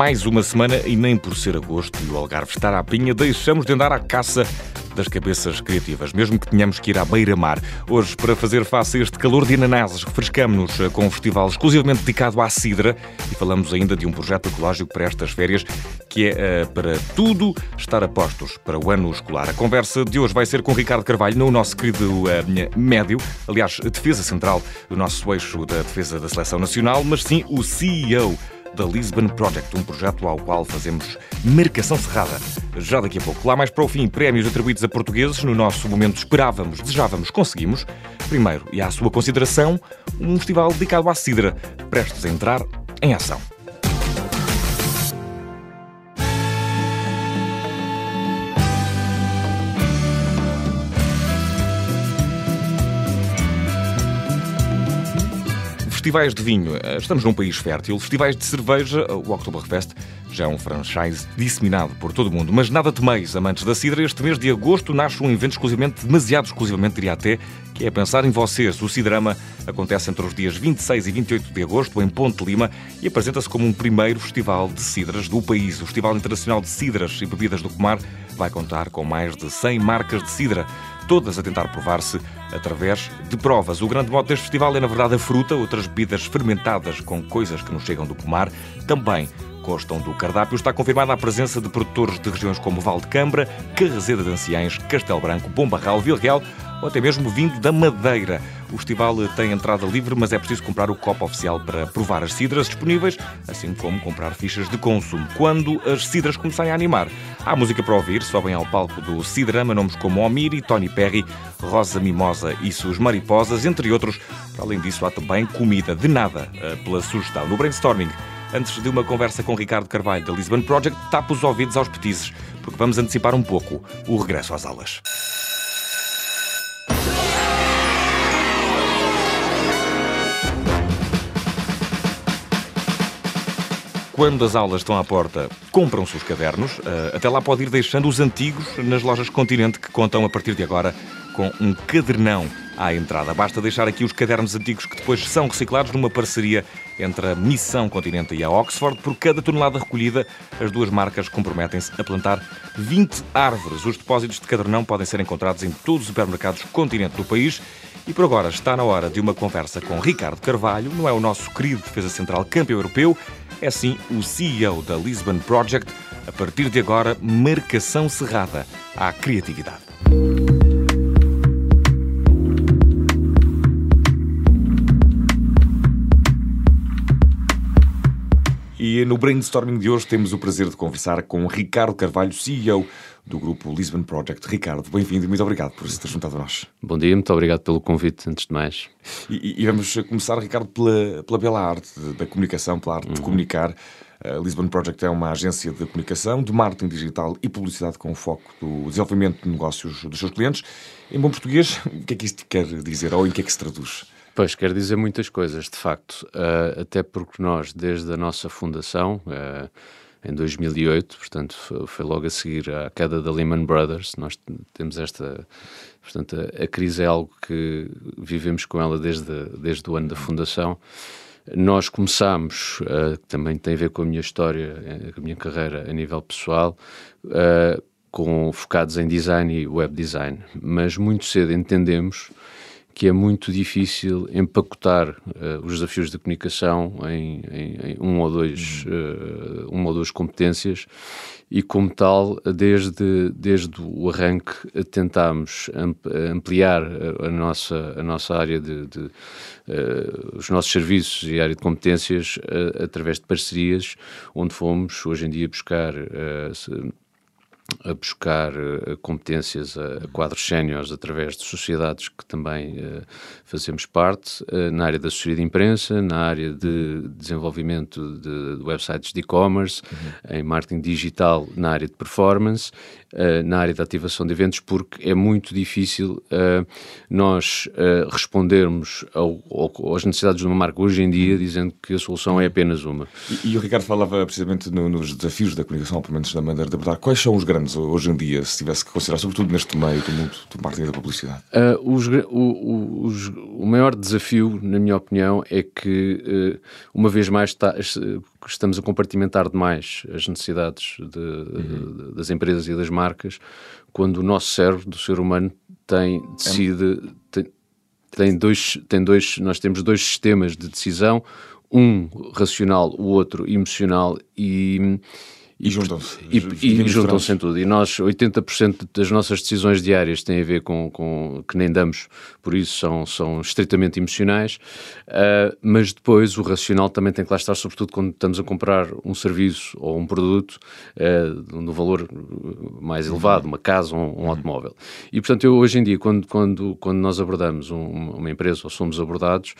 mais uma semana e nem por ser agosto e o Algarve estar à pinha, deixamos de andar à caça das cabeças criativas, mesmo que tenhamos que ir à beira-mar. Hoje, para fazer face a este calor de ananases, refrescamos-nos com um festival exclusivamente dedicado à cidra e falamos ainda de um projeto ecológico para estas férias que é uh, para tudo estar a postos para o ano escolar. A conversa de hoje vai ser com Ricardo Carvalho, no nosso querido uh, médio, aliás, defesa central do nosso eixo da defesa da seleção nacional, mas sim o CEO da Lisbon Project, um projeto ao qual fazemos marcação cerrada. Já daqui a pouco. Lá mais para o fim, prémios atribuídos a portugueses. No nosso momento esperávamos, desejávamos, conseguimos. Primeiro, e à sua consideração, um festival dedicado à cidra, prestes a entrar em ação. Festivais de vinho, eh, estamos num país fértil. Festivais de cerveja, o Oktoberfest já é um franchise disseminado por todo o mundo. Mas nada temeis, amantes da cidra, este mês de agosto nasce um evento exclusivamente, demasiado exclusivamente, diria até, que é pensar em vocês. O Cidrama acontece entre os dias 26 e 28 de agosto em Ponte Lima e apresenta-se como um primeiro festival de cidras do país. O Festival Internacional de Cidras e Bebidas do Comar vai contar com mais de 100 marcas de cidra todas a tentar provar-se através de provas. O grande modo deste festival é, na verdade, a fruta, outras bebidas fermentadas com coisas que nos chegam do pomar, também constam do cardápio. Está confirmada a presença de produtores de regiões como Val de Cambra, Carraseda de Anciães, Castelo Branco, Bombarral, Vila Real ou até mesmo vindo da Madeira. O festival tem entrada livre, mas é preciso comprar o copo oficial para provar as cidras disponíveis, assim como comprar fichas de consumo. Quando as cidras começarem a animar, há música para ouvir, sobem ao palco do Cidrama nomes como Omiri, Tony Perry, Rosa Mimosa e suas Mariposas, entre outros. Para além disso, há também comida de nada eh, pela sugestão. No brainstorming, antes de uma conversa com Ricardo Carvalho da Lisbon Project, tapa os ouvidos aos petizes, porque vamos antecipar um pouco o regresso às aulas. Quando as aulas estão à porta, compram-se os cadernos. Eh, até lá pode ir deixando os antigos nas lojas Continente, que contam a partir de agora com um cadernão à entrada. Basta deixar aqui os cadernos antigos que depois são reciclados numa parceria entre a Missão Continente e a Oxford. Por cada tonelada recolhida, as duas marcas comprometem-se a plantar 20 árvores. Os depósitos de cadernão podem ser encontrados em todos os supermercados Continente do país. E por agora está na hora de uma conversa com Ricardo Carvalho, não é o nosso querido defesa central campeão europeu, é sim o CEO da Lisbon Project. A partir de agora, marcação cerrada à criatividade. E no brainstorming de hoje temos o prazer de conversar com Ricardo Carvalho, CEO do grupo Lisbon Project. Ricardo, bem-vindo e muito obrigado por se ter juntado a nós. Bom dia, muito obrigado pelo convite, antes de mais. E, e vamos começar, Ricardo, pela, pela bela arte da comunicação, pela arte uhum. de comunicar. A Lisbon Project é uma agência de comunicação, de marketing digital e publicidade com foco no desenvolvimento de negócios dos seus clientes. Em bom português, o que é que isto quer dizer ou em que é que se traduz? Pois, quer dizer muitas coisas, de facto. Uh, até porque nós, desde a nossa fundação, uh, em 2008, portanto, foi logo a seguir à queda da Lehman Brothers, nós temos esta. Portanto, a, a crise é algo que vivemos com ela desde, desde o ano da fundação. Nós começámos, uh, também tem a ver com a minha história, a minha carreira a nível pessoal, uh, com, focados em design e web design, mas muito cedo entendemos que é muito difícil empacotar uh, os desafios de comunicação em, em, em um ou dois, uh, uma ou duas competências e como tal, desde, desde o arranque tentámos ampliar a nossa, a nossa área de, de uh, os nossos serviços e área de competências através de parcerias, onde fomos hoje em dia buscar a buscar uh, competências a, quadros séniores através de sociedades que também uh, fazemos parte, uh, na área da assessoria de imprensa, na área de desenvolvimento de, de websites de e-commerce, uhum. em marketing digital, na área de performance na área da ativação de eventos, porque é muito difícil nós respondermos ao, ao, às necessidades de uma marca hoje em dia, dizendo que a solução é apenas uma. E, e o Ricardo falava precisamente no, nos desafios da comunicação, pelo menos da maneira de abordar. Quais são os grandes anos hoje em dia, se tivesse que considerar, sobretudo neste meio do mundo do marketing e da publicidade? Uh, os, o, os, o maior desafio, na minha opinião, é que, uh, uma vez mais, está, estamos a compartimentar demais as necessidades de, uhum. de, das empresas e das marcas, quando o nosso cérebro, do ser humano, tem, decide, é. tem, tem dois, tem dois, nós temos dois sistemas de decisão, um racional, o outro emocional e e juntam-se. E, e, e juntam-se em tudo. E nós, 80% das nossas decisões diárias têm a ver com, com que nem damos, por isso são, são estritamente emocionais, uh, mas depois o racional também tem que lá estar, sobretudo quando estamos a comprar um serviço ou um produto uh, no valor mais elevado, uma casa ou um, um, automóvel. E portanto, eu hoje em dia, quando, quando, quando nós abordamos um, uma empresa ou somos abordados,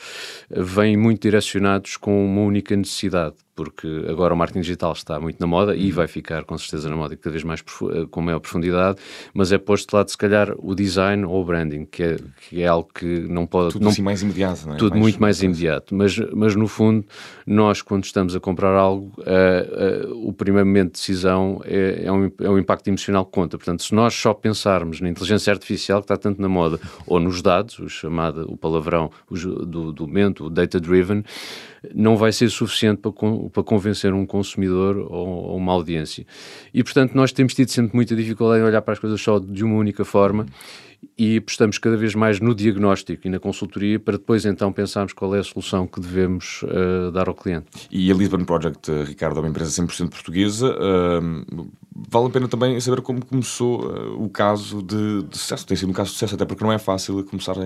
uh, vêm muito direcionados com uma única necessidade porque agora o marketing digital está muito na moda e uhum. vai ficar com certeza na moda cada vez mais eh, com maior profundidade, mas é posto de lado se calhar o design ou o branding, que é, que é algo que não pode... Tudo não, assim mais imediato, não é? Tudo mais, muito mais imediato, mas, mas no fundo nós quando estamos a comprar algo, uh, uh, o primeiro momento de decisão é, é, um, é um impacto emocional que conta, portanto se nós só pensarmos na inteligência artificial que está tanto na moda, ou nos dados, o chamado, o palavrão o, do, do momento, o data-driven, não vai ser suficiente para, para convencer um consumidor ou, ou, uma audiência. E, portanto, nós temos tido sempre muita dificuldade em olhar para as coisas só de uma única forma e apostamos cada vez mais no diagnóstico e na consultoria para depois então pensarmos qual é a solução que devemos uh, dar ao cliente. E a Lisbon Project, eh, Ricardo, é uma empresa 100% portuguesa. Uh, vale a pena também saber como começou uh, o caso de, de, sucesso. Tem sido um caso de sucesso, até porque não é fácil começar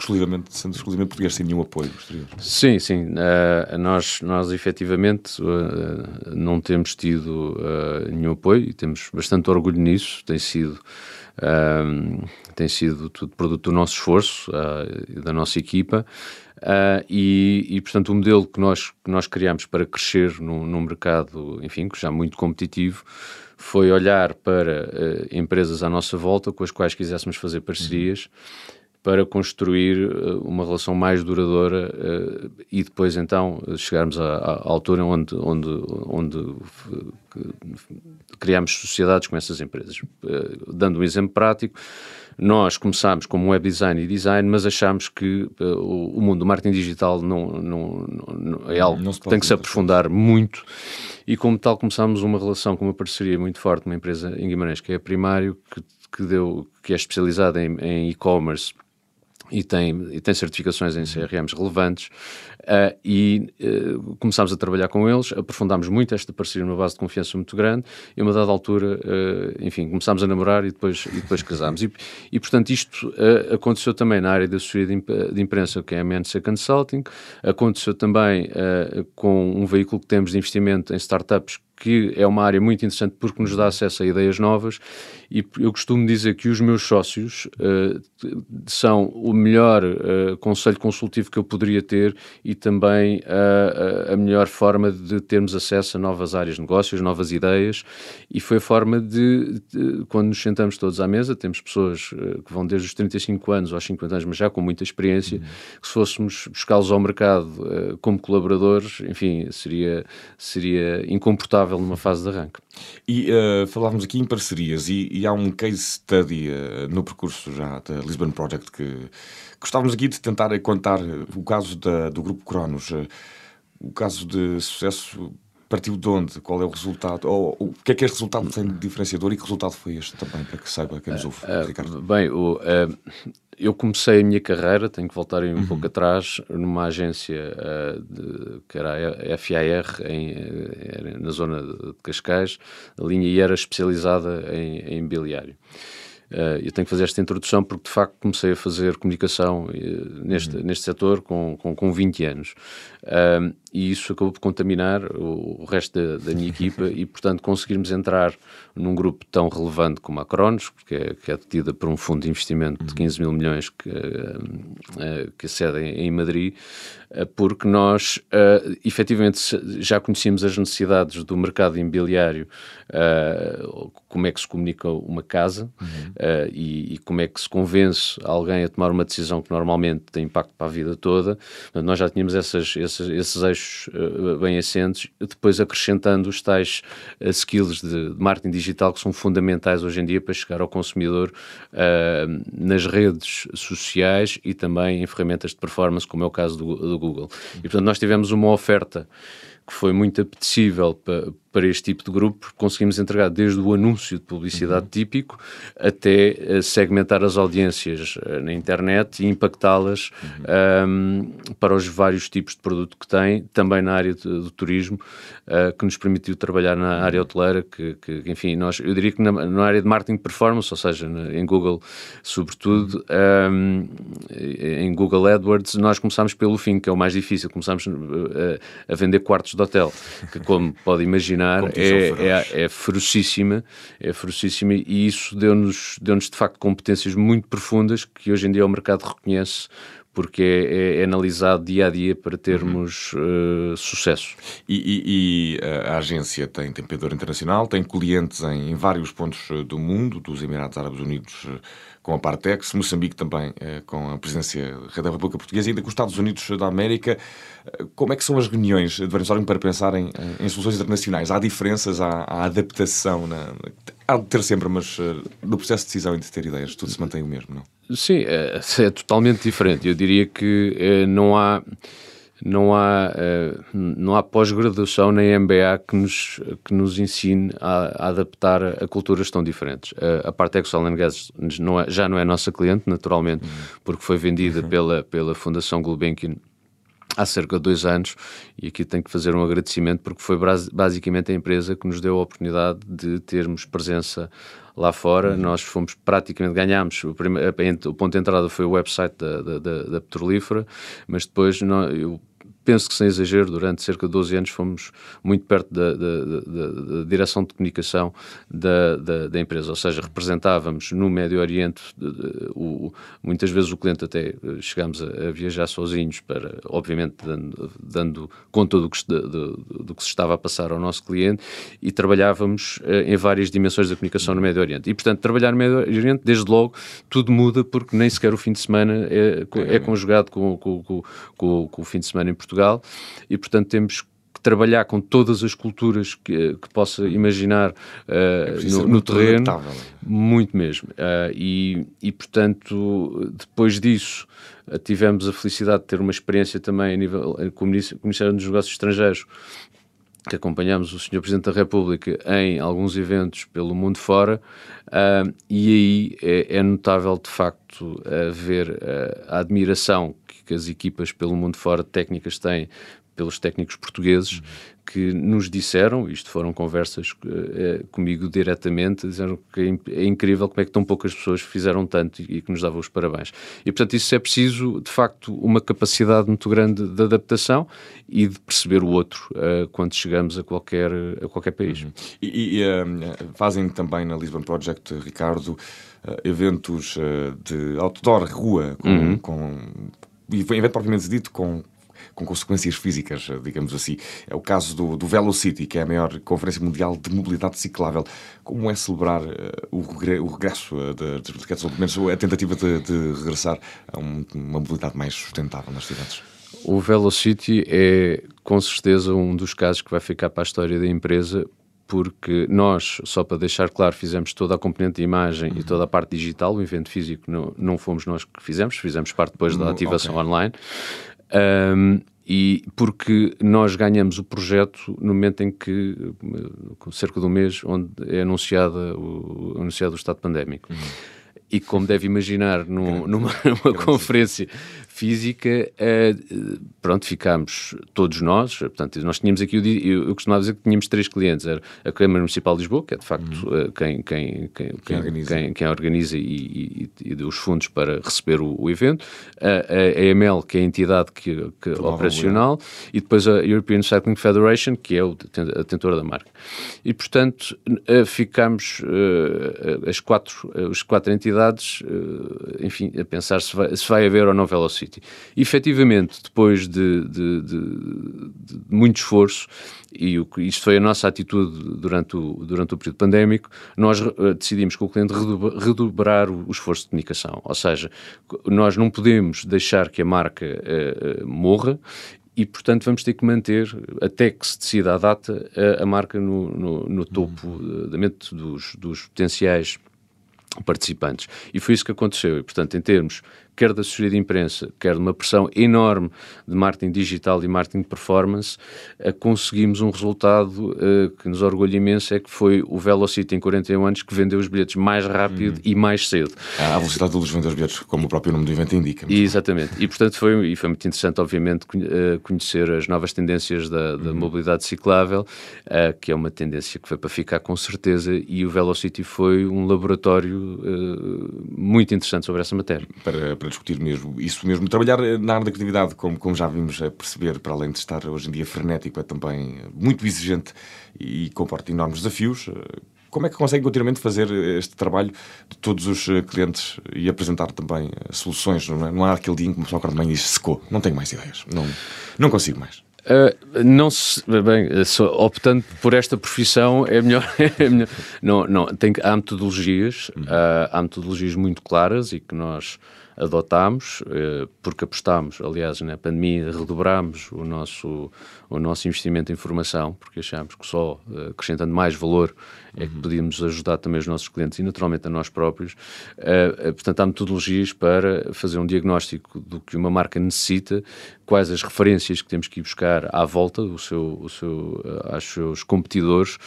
exclusivamente, sendo exclusivamente português, sem nenhum apoio posterior. Sim, sim. Uh, nós, nós efetivamente uh, não temos tido uh, nenhum apoio e temos bastante orgulho nisso. Tem sido, tem sido tudo produto do nosso esforço e da nossa equipa. e, e, portanto, o modelo que nós, que nós criamos para crescer num, num mercado, enfim, já muito competitivo, foi olhar para empresas à nossa volta com as quais quiséssemos fazer parcerias. Para construir uh, uma relação mais duradoura uh, e depois então chegarmos à, à altura onde, onde, onde uh, criamos sociedades com essas empresas. dando um exemplo prático, nós começámos como web design e design, mas achámos que o, o, mundo do marketing digital não, não, não é algo que tem que se aprofundar muito e como tal começámos uma relação com uma parceria muito forte, uma empresa em Guimarães que é a Primário, que, que, deu, que é especializada em e-commerce e tem, e tem certificações em CRMs relevantes uh, e uh, começámos a trabalhar com eles, aprofundámos muito esta parceria numa base de confiança muito grande e a uma dada altura, uh, enfim, começámos a namorar e depois, e depois casámos. E, e portanto isto aconteceu também na área da assessoria de, de, imprensa, que é a MNC Consulting, aconteceu também com um veículo que temos de investimento em startups que é uma área muito interessante porque nos dá acesso a ideias novas e eu costumo dizer que os meus sócios uh, são o melhor uh, conselho consultivo que eu poderia ter e também uh, a melhor forma de termos acesso a novas áreas de negócios, novas ideias e foi a forma de, de quando nos sentamos todos à mesa, temos pessoas que vão desde os 35 anos aos 50 anos, mas já com muita experiência, uhum. que se fôssemos buscá-los ao mercado como colaboradores, enfim, seria, seria incomportável numa fase de arranque. E uh, falávamos aqui em parcerias e, e há um case study uh, no percurso já da Lisbon Project que gostávamos aqui de tentar contar o caso da, do Grupo Cronos. Uh, o caso de sucesso partiu de onde? Qual é o resultado? Ou, o que é que este resultado tem de diferenciador e que resultado foi este também, para que saiba quem nos ouve, Ricardo? Bem, o eu comecei a minha carreira, tenho que voltar um uhum. pouco atrás, numa agência uh, de, que era a FAR, em, eh, na zona de Cascais, a linha e era especializada em, em imobiliário. Uh, eu tenho que fazer esta introdução porque, de facto, comecei a fazer comunicação uh, neste, uhum. neste setor com, com, com 20 anos. Uh, e isso acabou por contaminar o, o resto da, da minha equipa e, portanto, conseguirmos entrar num grupo tão relevante como a Cronos, que é, que é detida por um fundo de investimento de 15 mil milhões que, que sede em Madrid, porque nós, efetivamente, já conhecíamos as necessidades do mercado imobiliário, como é que se comunica uma casa, uhum uh, e, e, como é que se convence alguém a tomar uma decisão que normalmente tem impacto para a vida toda. Nós já tínhamos essas, esses, esses eixos eixos uh, bem assentes, depois acrescentando os tais uh, skills de, de, marketing digital que são fundamentais hoje em dia para chegar ao consumidor uh, nas redes sociais e também em ferramentas de performance, como é o caso do, do Google. E portanto nós tivemos uma oferta que foi muito apetecível para, para este tipo de grupo, conseguimos entregar desde o anúncio de publicidade uhum. típico até eh, segmentar as audiências eh, na internet e impactá-las uhum. um, para os vários tipos de produto que tem, também na área do turismo, uh, que nos permitiu trabalhar na área hoteleira, que, que enfim, nós, eu diria que na, na, área de marketing performance, ou seja, na, em Google, sobretudo, um, em Google AdWords, nós começámos pelo fim, que é o mais difícil, começámos a, a vender quartos de hotel, que como pode imaginar é, é, é ferocíssima, é ferocíssima e isso deu-nos deu de facto competências muito profundas que hoje em dia o mercado reconhece porque é, é, analisado dia a dia para termos uhum. uh, sucesso. E, e, e, eh, a agência tem, tem internacional, tem clientes em, em, vários pontos eh, do mundo, dos Emirados Árabes Unidos com a Partex, Moçambique também com a presidência da República Portuguesa e ainda com os Estados Unidos da América. Como é que são as reuniões de brainstorming para pensar em, em soluções internacionais? Há diferenças, há, há adaptação? Na, há de ter sempre, mas no processo de decisão e de ter ideias, tudo se mantém o mesmo, não? Sim, é, é totalmente diferente. Eu diria que é, não há não há, é, não há pós-graduação nem MBA que nos, que nos ensine a, a, adaptar a culturas tão diferentes. A, a Partex Oil Gas não é, já não é nossa cliente, naturalmente, uhum. porque foi vendida uhum. pela, pela Fundação Gulbenkian há cerca de dois anos e aqui tenho que fazer um agradecimento porque foi basicamente a empresa que nos deu a oportunidade de termos presença lá fora. Uhum. Nós fomos praticamente, ganhámos, o, primeiro, o ponto de entrada foi o website da, da, da, da Petrolífera, mas depois não, eu penso que sem exagero, durante cerca de 12 anos fomos muito perto da, da, da, da direção de comunicação da, empresa, ou seja, representávamos no Médio Oriente, o, muitas vezes o cliente até eh, chegámos a, a viajar sozinhos para, obviamente, dando, dando conta do que, do, do, que se estava a passar ao nosso cliente e trabalhávamos eh, em várias dimensões da comunicação no Médio Oriente. E, portanto, trabalhar no Médio Oriente, desde logo, tudo muda porque nem sequer o fim de semana é, é conjugado com, com, com, com, com o fim de semana em Portugal Portugal e, portanto, temos que trabalhar com todas as culturas que, que possa imaginar uh, é no, no terreno, adaptável. muito mesmo. Uh, e, e, portanto, depois disso, uh, tivemos a felicidade de ter uma experiência também a nível com o Ministério dos Negócios Estrangeiros, que acompanhamos o Sr. Presidente da República em alguns eventos pelo mundo fora, uh, e aí é, é, notável de facto uh, ver uh, a admiração que, que, as equipas pelo mundo fora técnicas têm pelos técnicos portugueses uhum. Que nos disseram, isto foram conversas uh, comigo diretamente, disseram que é, é incrível como é que tão poucas pessoas fizeram tanto e, e, que nos davam os parabéns. E portanto isso é preciso, de facto, uma capacidade muito grande de adaptação e de perceber o outro uh, quando chegamos a qualquer, a qualquer país. Uhum. E, e uh, fazem também na Lisbon Project, Ricardo, eventos de outdoor, rua, com, uhum. com evento propriamente dito, com com consequências físicas, digamos assim. É o caso do, do Velocity, que é a maior conferência mundial de mobilidade ciclável. Como é celebrar uh, o, regre o, regresso uh, das bicicletas, ou pelo menos a tentativa de, de regressar a um, uma mobilidade mais sustentável nas cidades? O Velocity é, com certeza, um dos casos que vai ficar para a história da empresa, porque nós, só para deixar claro, fizemos toda a componente de imagem uhum. e toda a parte digital, o evento físico não, não fomos nós que fizemos, fizemos parte depois da ativação okay. online. Um, e porque nós ganhamos o projeto no momento em que, cerca de um mês, onde é anunciada o, anunciado o estado pandémico. Uhum. E como deve imaginar, num, numa, numa conferência física, uh, pronto, ficámos todos nós, portanto, nós tínhamos aqui, eu, eu costumava dizer que tínhamos três clientes, era a Câmara Municipal de Lisboa, que é de facto uhum. uh, quem, quem, quem, quem, organiza, quem, quem organiza e, e, e, os fundos para receber o, o evento, a, a, EML, que é a entidade que, que operacional, e depois a European Cycling Federation, que é o, a detentora da marca. E, portanto, uh, ficámos as quatro, as quatro entidades, enfim, a pensar se vai, se vai haver ou não Velocity. E, efetivamente, depois de, de, de, de muito esforço, e o, isto foi a nossa atitude durante o, durante o período pandémico, nós uh, decidimos com o cliente redobrar o, o, esforço de comunicação. Ou seja, nós não podemos deixar que a marca uh, uh, morra e, portanto, vamos ter que manter, até que se decida a data, a, a marca no, no, no topo uhum. da mente dos, dos potenciais participantes. E foi isso que aconteceu. E, portanto, em termos quer da assessoria de imprensa, quer de uma pressão enorme de marketing digital e marketing de performance, uh, conseguimos um resultado uh, que nos orgulha imenso, é que foi o Velocity em 41 anos que vendeu os bilhetes mais rápido hum. e mais cedo. A velocidade de vender os bilhetes, como o próprio nome do evento indica. E, exatamente. E, portanto, foi, e foi muito interessante, obviamente, eh, conhecer as novas tendências da, da hum. mobilidade ciclável, uh, que é uma tendência que foi para ficar com certeza, e o Velocity foi um laboratório muito interessante sobre essa matéria. Para, para discutir mesmo isso mesmo. Trabalhar na área da criatividade, como, como já vimos a perceber, para além de estar hoje em dia frenético, é também muito exigente e comporta enormes desafios. Como é que consegue continuamente fazer este trabalho de todos os clientes e apresentar também eh, soluções? Não, é? não há aquele dia em que uma pessoa acorda de manhã e diz secou, não tenho mais ideias, não, não consigo mais. Uh, não se, bem, optando por esta profissão é melhor, é melhor. não, não, tem, há metodologias, uh, há metodologias muito claras e que nós adotámos, eh, porque apostámos, aliás, na pandemia redobrámos o nosso, o nosso investimento em formação, porque achámos que só eh, acrescentando mais valor é que podíamos ajudar também os nossos clientes e naturalmente a nós próprios. Uh, portanto, há metodologias para fazer um diagnóstico do que uma marca necessita, quais as referências que temos que ir buscar à volta do seu, o seu, uh, aos seus competidores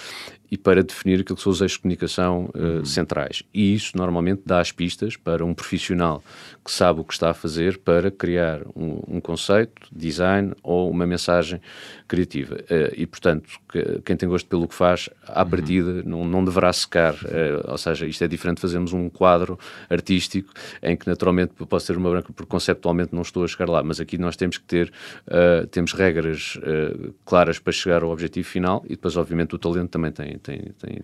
e para definir aquilo que são os eixos de comunicação uh, uhum. centrais. E isso normalmente dá as pistas para um profissional que sabe o que está a fazer para criar um, um conceito, design ou uma mensagem criativa. Uh, e, portanto, que, quem tem gosto pelo que faz, à uhum. partida, não, não deverá secar. Uh, ou seja, isto é diferente de fazermos um quadro artístico em que, naturalmente, posso ter uma branca porque conceptualmente não estou a chegar lá, mas aqui nós temos que ter, uh, temos regras claras para chegar ao objetivo final e depois, obviamente, o talento também tem, tem, tem,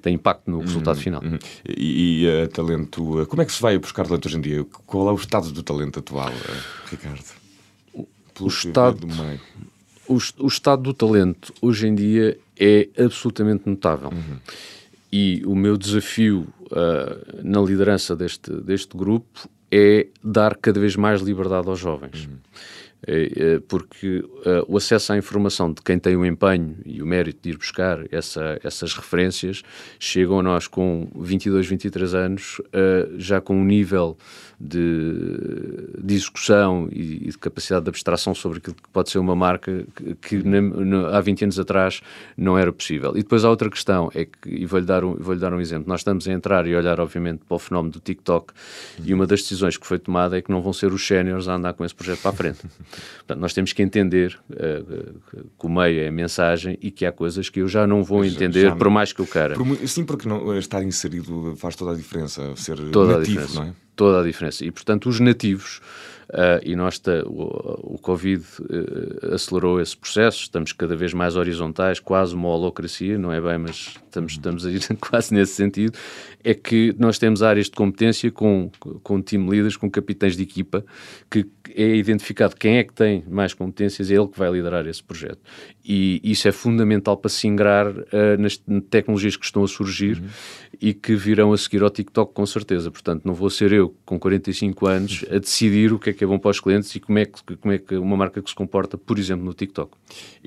tem impacto no resultado uhum, final. Uhum. E, e talento, como é que se vai buscar talento hoje em dia? Qual é o estado do talento atual, Ricardo? Pelo o estado, do meio o, o, estado do talento hoje em dia é absolutamente notável. Uhum. E o meu desafio uh, na liderança deste, deste grupo é dar cada vez mais liberdade aos jovens. Uhum. É, é, porque uh, o acesso à informação de quem tem o empenho e o mérito de ir buscar essa, essas referências chegam a nós com 22, 23 anos, já com um nível de, de execução e, de capacidade de abstração sobre aquilo que pode ser uma marca que, que há 20 anos atrás não era possível. E depois há outra questão, é que, e vou-lhe dar, um, vou dar um exemplo, nós estamos a entrar e olhar, obviamente, para o fenómeno do TikTok e uma das decisões que foi tomada é que não vão ser os séniores a andar com esse projeto para a frente. Portanto, nós temos que entender uh, que o meio é a mensagem e que há coisas que eu já não vou entender, já, por mais que eu queira. Por, sim, porque não, estar inserido faz toda a diferença, ser toda nativo, a diferença. não é? Toda a diferença. E, portanto, os nativos Uh, e nós o, o Covid uh, acelerou esse processo, estamos cada vez mais horizontais, quase uma holocracia, não é bem, mas estamos, estamos a ir quase nesse sentido, é que nós temos áreas de competência com, com team leaders, com capitães de equipa, que é identificado quem é que tem mais competências, é ele que vai liderar esse projeto. E isso é fundamental para se ingrar uh, nas tecnologias que estão a surgir uhum. e que virão a seguir ao TikTok com certeza. Portanto, não vou ser eu, com 45 anos, a decidir o que é que é bom para os clientes e como é que, como é que uma marca que se comporta, por exemplo, no TikTok.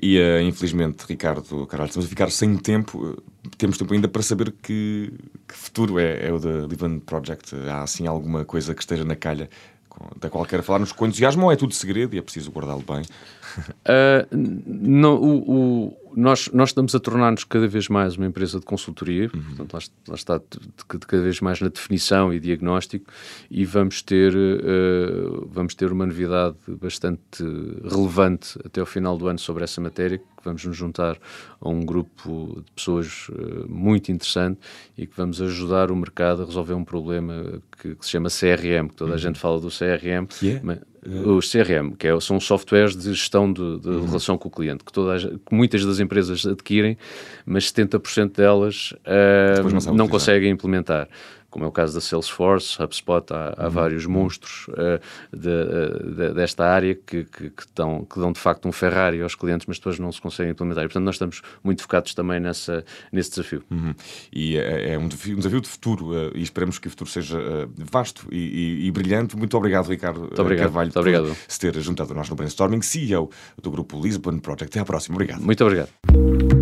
E uh, infelizmente, Ricardo, caralho, estamos a ficar sem tempo. Temos tempo ainda para saber que, que futuro é, é o da Livan Project. Há assim alguma coisa que esteja na calha da qual quer falar-nos com entusiasmo ou é tudo segredo e é preciso guardá-lo bem? Uh, não, o, nós, nós estamos a tornar-nos cada vez mais uma empresa de consultoria, uhum. portanto, lá, lá está de, de, cada vez mais na definição e diagnóstico, e vamos ter, uh, vamos ter uma novidade bastante relevante até ao final do ano sobre essa matéria, que vamos nos juntar a um grupo de pessoas uh, muito interessante e que vamos ajudar o mercado a resolver um problema que, que se chama CRM, que toda uhum. a gente fala do CRM. Que é? Mas, os CRM, que é, são softwares de gestão de, de uhum. relação com o cliente, que, toda que muitas das empresas adquirem, mas 70% delas uh, não, não conseguem implementar. Como é o caso da Salesforce, HubSpot, há, há uhum. vários monstros uh, de, de, desta área que, que, que, dão, que dão de facto um Ferrari aos clientes, mas depois não se conseguem implementar. E, portanto, nós estamos muito focados também nessa, nesse desafio. Uhum. E é, é, um, desafio, um desafio de futuro uh, e esperamos que o futuro seja uh, vasto e, e, e, brilhante. Muito obrigado, Ricardo muito obrigado, Carvalho, muito obrigado. por se ter juntado a nós no Brainstorming, CEO do grupo Lisbon Project. Até à próxima. Obrigado. Muito obrigado.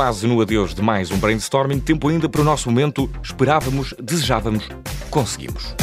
Quase no adeus de mais um brainstorming, tempo ainda para o nosso momento. Esperávamos, desejávamos, conseguimos.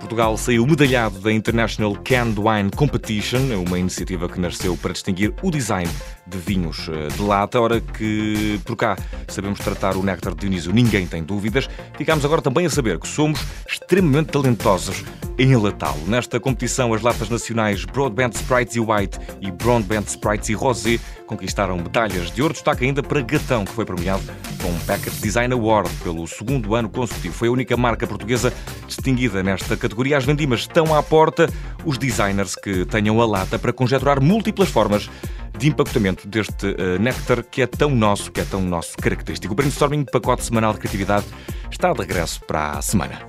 Portugal saiu medalhado da International Canned Wine Competition, uma iniciativa que nasceu para distinguir o design de vinhos eh, de lata. Ora que por cá sabemos tratar o néctar de Dionísio, ninguém tem dúvidas. Ficamos agora também a saber que somos extremamente talentosos em enlatá-lo. Nesta competição, as latas nacionais Broadband Sprites e White e Broadband Sprites e Rosé conquistaram medalhas de ouro. Destaque ainda para Gatão, que foi premiado com um Packet Design Award pelo segundo ano consecutivo. Foi a única marca portuguesa distinguida nesta categoria. As vendimas estão à porta. Os designers que tenham a lata para conjecturar múltiplas formas de empacotamento deste uh, néctar que é tão nosso, que é tão nosso característico. O Brainstorming, pacote semanal de criatividade, está de regresso para a semana.